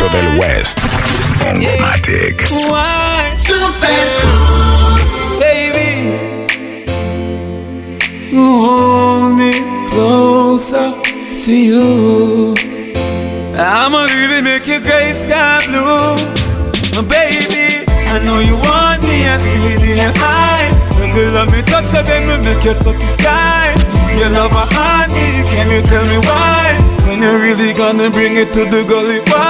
Éxito del West. Matic. Why? Super cool. Baby. Hold me closer to you. I'ma really make your gray sky blue. Baby, I know you want me, I see it in your eye. When you love me, touch her, then we make you touch the sky. Your love a heart me, can you tell me why? When you really gonna bring it to the gully boy?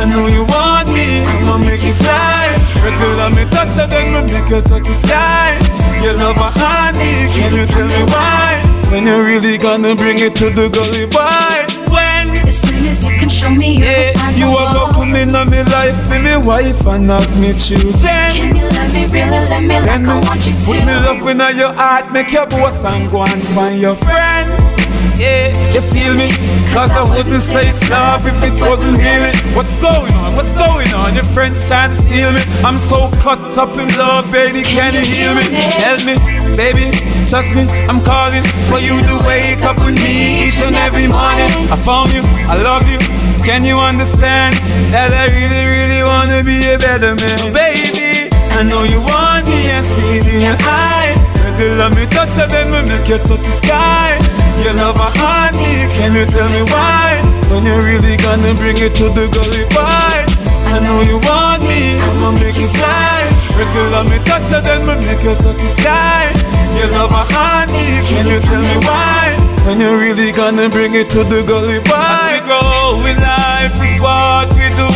I know you want me, I'ma make you fly. You love me, touch her, then we make you touch the sky. Your love a heart me, can you tell me why? When you really gonna bring it to the gully boy? When? As soon as you can show me you're yeah, You are gonna come in on me life, be me wife and not me children. Can you let me really let me like I want you to? Put me love in your heart, make your boss and go and find your friend. Yeah, you feel me? Cause I wouldn't say it's love if it wasn't really. What's going on? What's going on? Your friends trying to steal me. I'm so caught up in love, baby. Can, you hear me? Help me, baby. Trust me, I'm calling for you to wake up with me each and every morning. I found you, I love you. Can you understand that I really, really wanna be a better man, oh, baby? I know you want me, I see it in your eye. Girl, let me touch you, then we make you touch the sky. You love heart me, can you tell me why? When you really gonna bring it to the gully boy? I know you want me, I'ma make you fly. Girl, let me touch you, then we make you touch the sky. You love heart me, can you tell me why? When you really gonna bring it to the gully boy? As we grow in life, is what we do.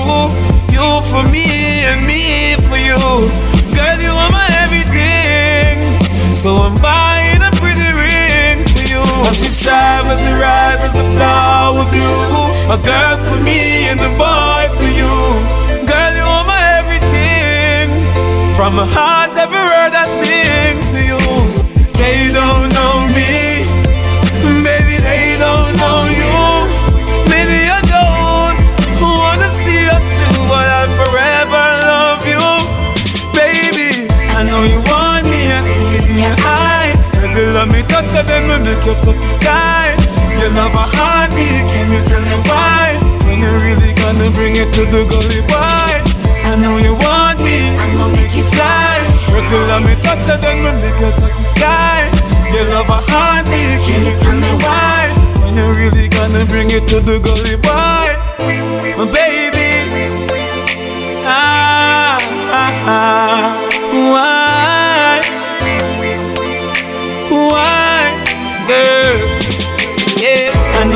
You for me and me for you. Girl, you are my everything. So I'm buying As we strive, as we rise, as the flower blue. A girl for me and a boy for you. Girl, you are my everything. From my heart, every word I sing to you. They don't you touch the sky. You love a heartbeat, can you tell me why? When you really gonna bring it to the gully boy? I know you want me, I'ma make you fly. Girl, let me touch you, then we make you touch the sky. You love a heartbeat, can you tell me why? When you really gonna bring it to the gully boy,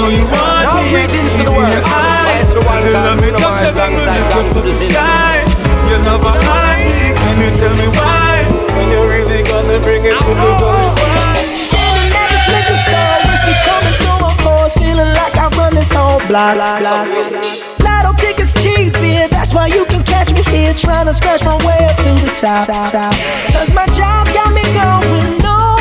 know you want now me. greetings to the world. Wise the one Girl, let me God, touch you, then we you God, touch the sky. You love a heartbeat, can you tell me why? When you really gonna bring it to the gully boy? Standing at this liquor store, whiskey coming through my pores, feeling like I run this whole block. Lotto tickets cheap, yeah, that's why you can catch me here, trying to scratch my way up to the top. Cause my job got me going nowhere,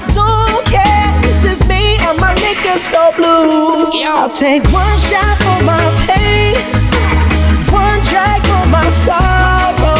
place where I don't care. This is me and my liquor store blues. I'll take one shot for my pain. One drag for my sorrow.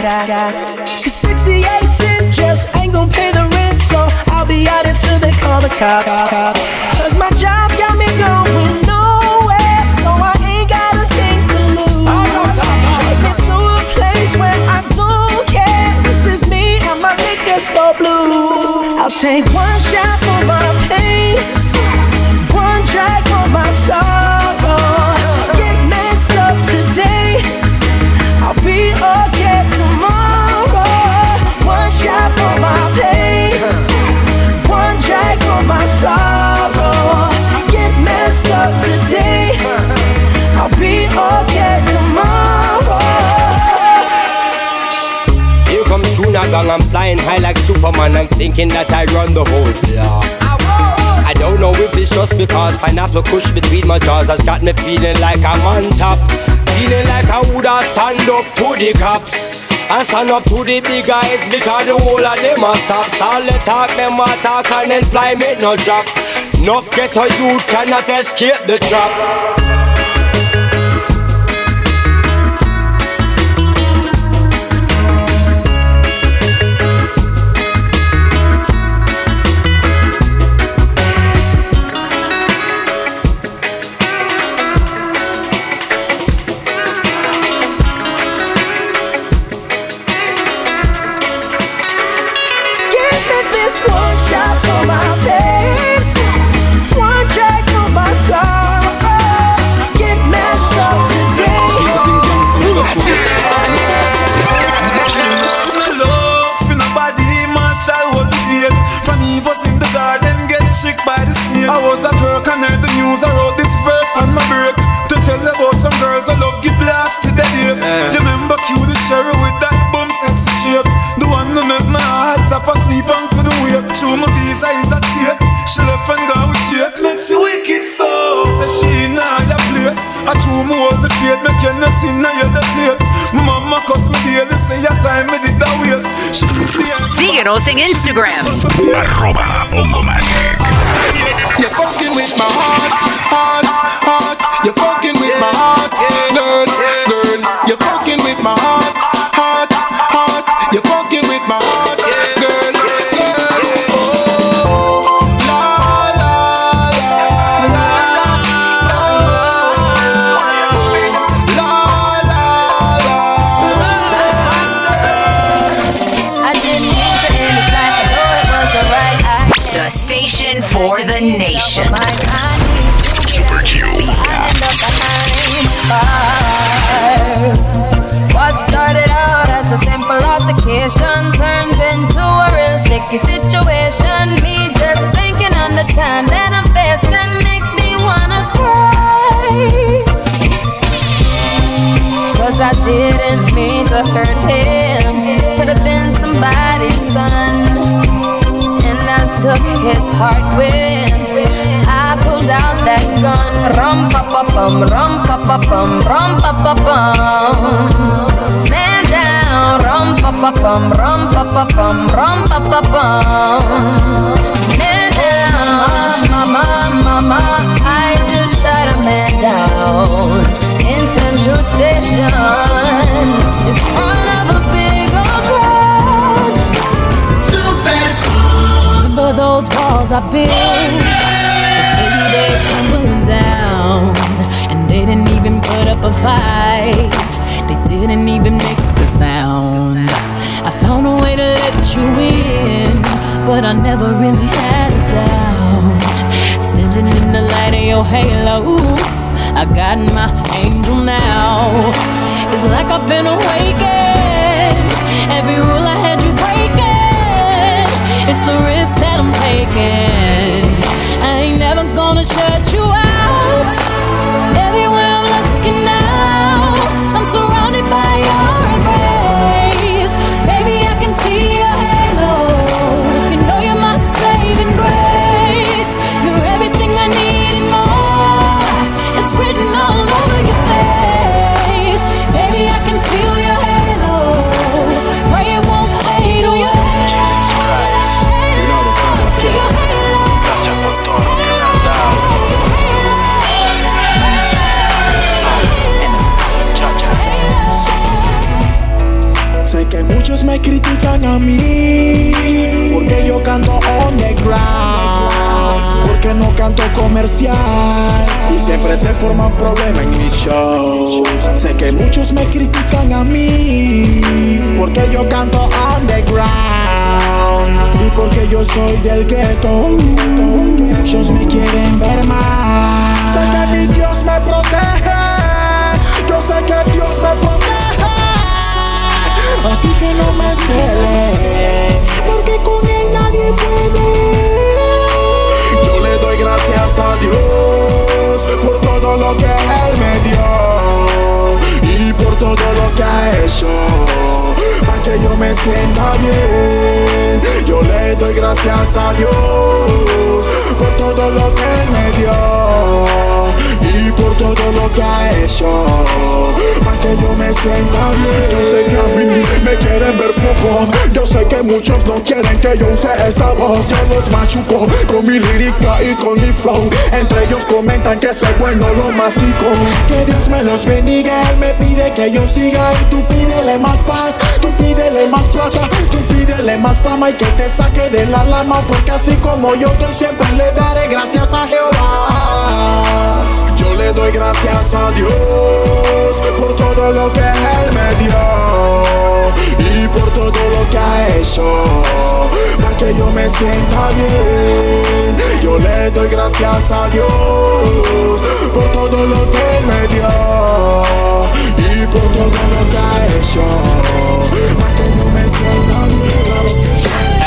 Cause 68 cents just ain't gonna pay the rent, so I'll be out until they call the cops. Cause my job got me going nowhere, so I ain't got a thing to lose. Take me to a place where I don't care. This is me and my liquor store blues. I'll take one shot for my pain, one drag for my Superman. I'm thinking that I run the whole block. I don't know if it's just because pineapple kush between my jaws has got me feeling like I'm on top. Feeling like I woulda stand up to the cops. And stand up to the big guys because the whole of them are soft. All the talk, them a talk and employment no drop. No ghetto youth cannot escape the trap. Tell about some girls I love get blasted to death. Yeah. You remember Q the sheriff with that bum sexy shape, the one who make my heart tap asleep and couldn't wake. Through my visa is a state. She left and gone with shake, make she wicked so. Say she in your place. I true me hold the faith, make you no sin now you the tape. My mama cuss me daily, say your time me did that waste. She Síguenos en Instagram. Arroba You're fucking with my heart, heart, heart. You're fucking with my heart, girl, girl. You're fucking with my heart, heart, heart. You're fucking with my heart. La la la layt, I was the right act. The station for the nation. Altercation turns into a real sticky situation. Me just thinking on the time that I'm facing makes me wanna cry. Cause I didn't mean to hurt him. Could have been somebody's son And I took his heart when I pulled out that gun. Rum pa pa bum, rum pa pa bum, rum pa pa bum. Man down, rum pa pa bum, rum pa pa bum, rum pa pa bum. Man down, mama, mama, I just shot a man down in Central Station in front of a big old crowd. Remember those walls I built? Oh, Baby, they're tumbling down. And they didn't even put up a fight. They didn't even make. Found a way to let you in, but I never really had a doubt. Standing in the light of your halo, I got my angel now. It's like I've been awakened. Muchos me critican a mí porque yo canto underground, porque no canto comercial y siempre se forman problemas en mis shows. Sé que muchos me critican a mí porque yo canto underground y porque yo soy del ghetto. Muchos me quieren ver más. Sé que mi Dios me protege. Yo sé que Dios me protege. Así que no me cele, porque con él nadie puede. Yo le doy gracias a Dios por todo lo que él me dio y por todo lo que ha hecho para que yo me sienta bien. Yo le doy gracias a Dios por todo lo que él me dio y por todo lo que ha hecho para que yo me sienta bien. Yo sé que a mí me quieren ver foco. Yo sé que muchos no quieren que yo use esta voz. Yo los machuco con mi lírica y con mi flow. Entre ellos comentan que soy bueno, lo mastico. Que Dios me los bendiga. Él me pide que yo siga y tú pídele más paz. Tú pídele más plata. Tú pídele más fama y que te saque de la lama. Porque así como yo, yo siempre le daré gracias a Jehová. Yo le doy gracias a Dios por todo lo que Él me dio y por todo lo que ha hecho para que yo me sienta bien. Yo le doy gracias a Dios por todo lo que Él me dio y por todo lo que ha hecho para que yo me sienta bien.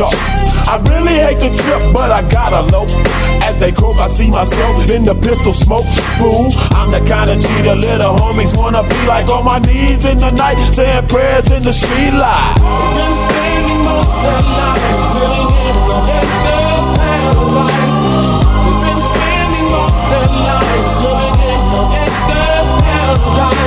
to chalk. I really hate the trip, but I gotta low. As they croak, I see myself in the pistol smoke. Fool, I'm the kind of G the little homies wanna be like on my knees in the night, saying prayers in the street light. Been spending most of lives living in a gangster's paradise. We've been spending most of lives living in a gangster's paradise.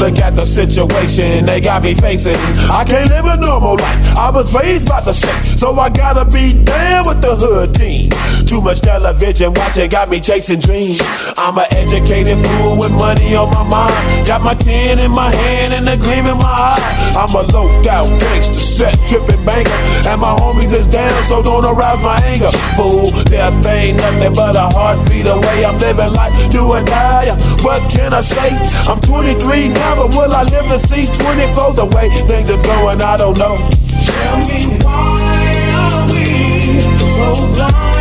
Look at the situation they got me facing. I can't live a normal life. I was raised by the state, so I gotta be down with the hood team. Too much television watching got me chasing dreams. I'm an educated fool with money on my mind. Got my tin in my hand and a gleam in my eye. I'm a low out gangster, set tripping banker, and my homies is down, so don't arouse my anger. Fool, death ain't nothing but a heartbeat away. I'm living life, do or die. What can I say? I'm 23 now, but will I live to see 24? The way things is going, I don't know. Tell me why are we so blind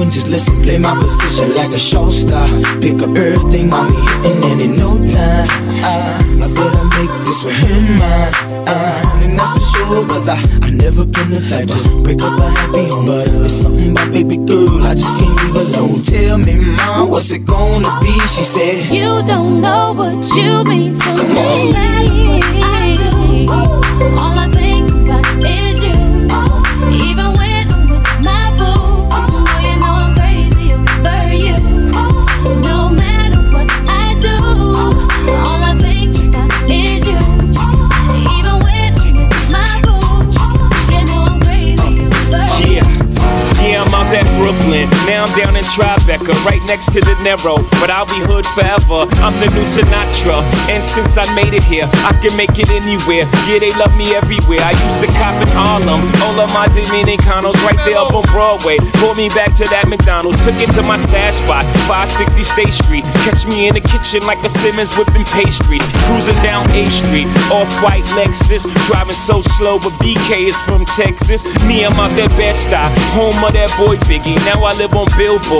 and just listen, play my position like a show star Pick up everything, mommy, and in no time I, I better make this with him mine uh, And that's for sure, cause I, I never been the type to break up a happy home But it's something about baby girl, I just can't leave alone Tell me, mom, what's it gonna be? She said, You don't know what you mean to me. I do. All I Tribeca, right next to the Narrow. But I'll be hood forever. I'm the new Sinatra. And since I made it here, I can make it anywhere. Yeah, they love me everywhere. I used to cop in Harlem. All of my Dominicanos right there up on Broadway. Pulled me back to that McDonald's. Took it to my stash spot, 560 State Street. Catch me in the kitchen like a Simmons whipping pastry. Cruising down A Street, off white Lexus. Driving so slow, but BK is from Texas. Me, I'm out that Bed-Stuy, home of that boy Biggie. Now I live on Billboard,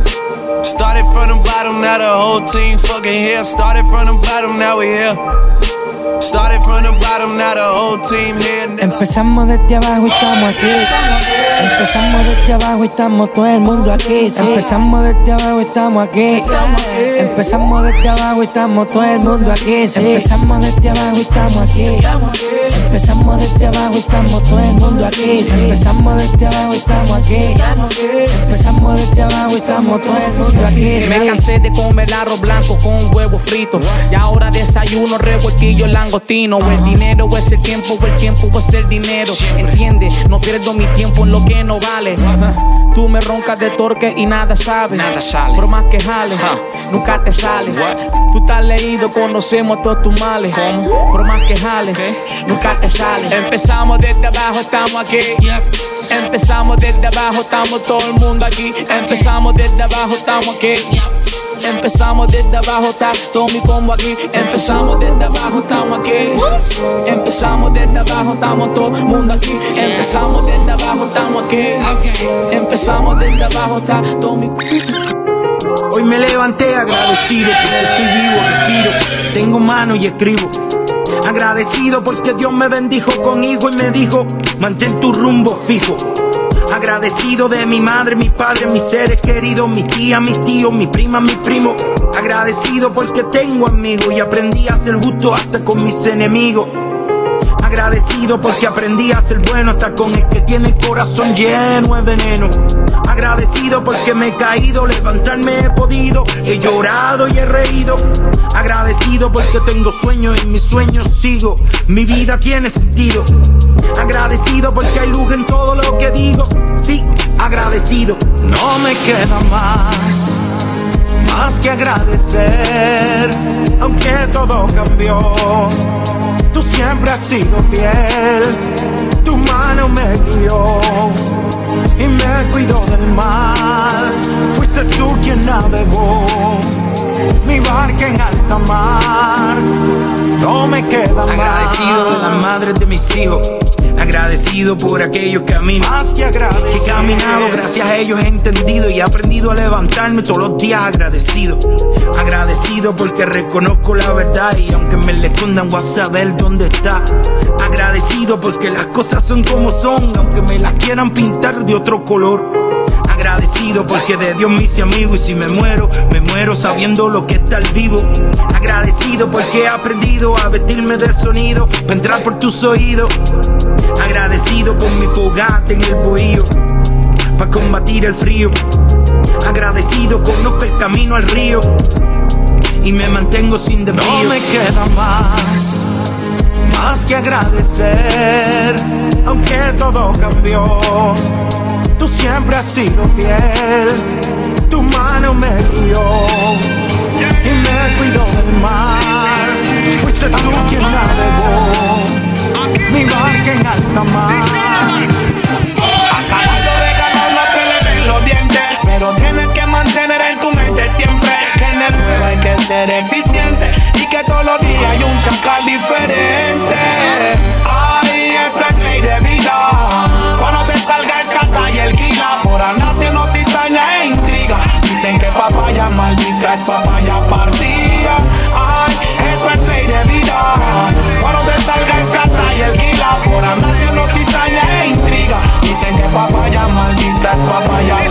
Started from the bottom, now the whole team fucking here. Started from the bottom, now we here. Started from the bottom, now the whole team here. nigga. Empezamos desde abajo y estamos aquí. Empezamos desde abajo y estamos todo el mundo aquí. Empezamos desde abajo y estamos aquí. Empezamos desde abajo y estamos todo el mundo aquí. Empezamos desde abajo y estamos aquí. Empezamos desde abajo y estamos todo el mundo aquí. Empezamos desde abajo y estamos aquí. Empezamos desde abajo y estamos todo el mundo aquí. Me cansé de comer arroz blanco con huevo frito. Y ahora desayuno revoltillo langostino. O el dinero o es el tiempo, o el tiempo o es el dinero. Entiende, no pierdo mi tiempo en lo que no vale. Tú me roncas de torque y nada sabes. Nada sale. Por más que jales, nunca te sale. Tú estás leído, conocemos todos tus males. Por más que jales, nunca te sale. Empezamos desde abajo, estamos aquí. Empezamos desde abajo, estamos todo el mundo aquí. Empezamos desde abajo, estamos aquí. Empezamos desde abajo, está todo mi combo aquí. Empezamos desde abajo, estamos aquí. Empezamos desde abajo, estamos todo el mundo aquí. Empezamos desde abajo, estamos aquí. Empezamos desde abajo, está todo mi Hoy me levanté agradecido porque estoy vivo, respiro, tengo mano y escribo. Agradecido porque Dios me bendijo con hijo y me dijo, mantén tu rumbo fijo. Agradecido de mi madre, mi padre, mis seres queridos, mis tías, mis tíos, mi prima, mi primo. Agradecido porque tengo amigos y aprendí a ser justo hasta con mis enemigos. Agradecido porque aprendí a ser bueno hasta con el que tiene el corazón lleno de veneno. Agradecido porque me he caído, levantarme he podido. He llorado y he reído. Agradecido porque tengo sueños y mis sueños sigo. Mi vida tiene sentido. Agradecido porque hay luz en todo lo que digo. Sí, agradecido. No me queda más. Más que agradecer, aunque todo cambió. Tú siempre has sido fiel, tu mano me guió y me cuidó del mal. Fuiste tú quien navegó mi barca en alta mar. No me queda más. Agradecido de las madres de mis hijos. Agradecido por aquellos caminos Más que, que he caminado, gracias a ellos he entendido y he aprendido a levantarme todos los días agradecido. Agradecido porque reconozco la verdad y aunque me le escondan voy a saber dónde está. Agradecido porque las cosas son como son, aunque me las quieran pintar de otro color. Agradecido porque de Dios me hice amigo y si me muero, me muero sabiendo lo que está al vivo. Agradecido porque he aprendido a vestirme de sonido para entrar por tus oídos. Agradecido con mi fogata en el bohío para combatir el frío. Agradecido conozco el camino al río y me mantengo sin desvío. No me queda más, más que agradecer, aunque todo cambió. Tú siempre has sido fiel, tu mano me guió maldita es papaya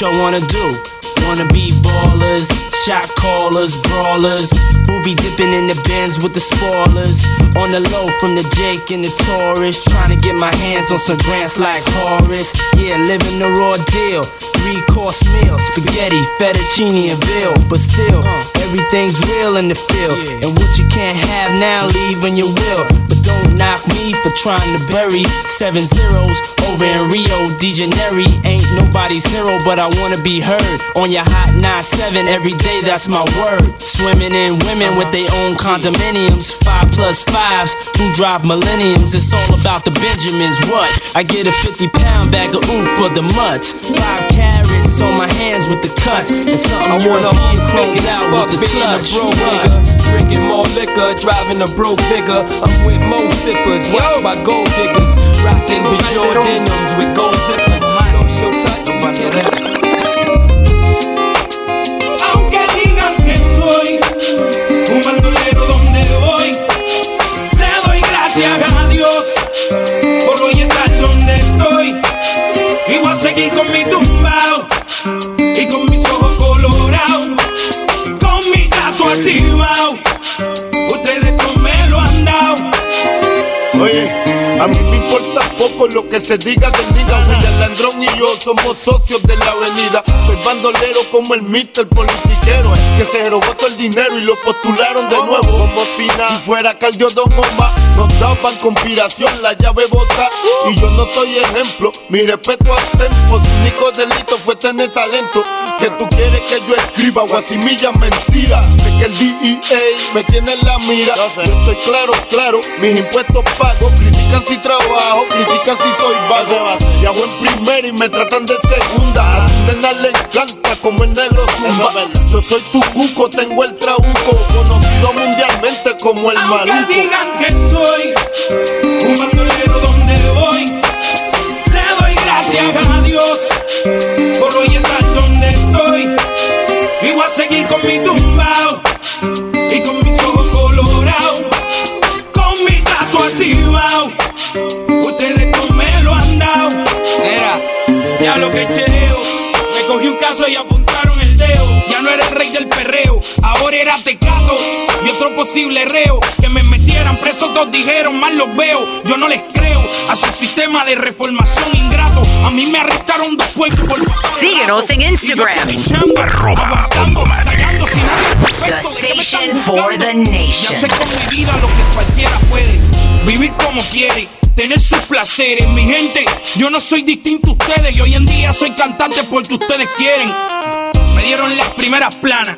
y'all wanna do? Wanna be ballers, shot callers, brawlers, dipping in the bins with the spoilers. On the low from the Jake and the Taurus, trying to get my hands on some grants like Horace. Yeah, living the raw deal. Three course meal, spaghetti, fettuccine, and veal. But still, uh. everything's real in the field. And what you can't have now, leave when you will. But don't knock me for trying to bury seven zeros over in Rio de Janeiro. Ain't nobody's hero, but I wanna be heard on your hot 9-7 every day. That's my word. Swimming in women with their own condominiums, five plus fives who drive millenniums. It's all about the Benjamins. What? I get a 50 pound bag of oof for the mutts. Five carrots on my hands with the cuts. And something I wanna European home fuck out with the a clutch. broke nigga. Drinking more liquor, driving a broke bigger. I'm with mo sippers, watch my gold diggers. Rocking Bajor denims with gold zippers. Don't show touch, we can a mí me importa poco lo que se diga del diga. William Landrón y yo somos socios de la avenida. Soy bandolero como el mister politiquero que se robó todo el dinero y lo postularon de nuevo. Como si nada, fuera Caldio Don Omar, nos daban conspiración, la llave bota. Y yo no soy ejemplo, mi respeto al tempo. Su único delito fue tener talento. Que tú quieres que yo escriba guasimilla mentira. De que el DEA me tiene en la mira. Yo estoy claro, claro, mis impuestos pago. Critican si trabajo, critican si soy vago. Y hago en primera y me tratan de segunda. A nena le encanta como el negro zumba. Yo soy tu cuco, tengo el trauco. Conocido mundialmente como el Aunque maluco. digan que soy un bandolero donde voy, le doy gracias a Dios por hoy estar donde estoy. Y voy a seguir con mi tumbao lo que chereo. Me cogí un caso y apuntaron el dedo. Ya no era el rey del perreo, ahora era tecato y otro posible reo. Que me metieran preso, todos dijeron, mal los veo. Yo no les creo a su sistema de reformación ingrato. A mí me arrestaron por Síguenos en Instagram. Arroba. The station for the nation. Ya sé con mi vida lo que cualquiera puede. Vivir como quiere. Tener sus placeres, mi gente. Yo no soy distinto a ustedes y hoy en día soy cantante porque ustedes quieren. Me dieron las primeras planas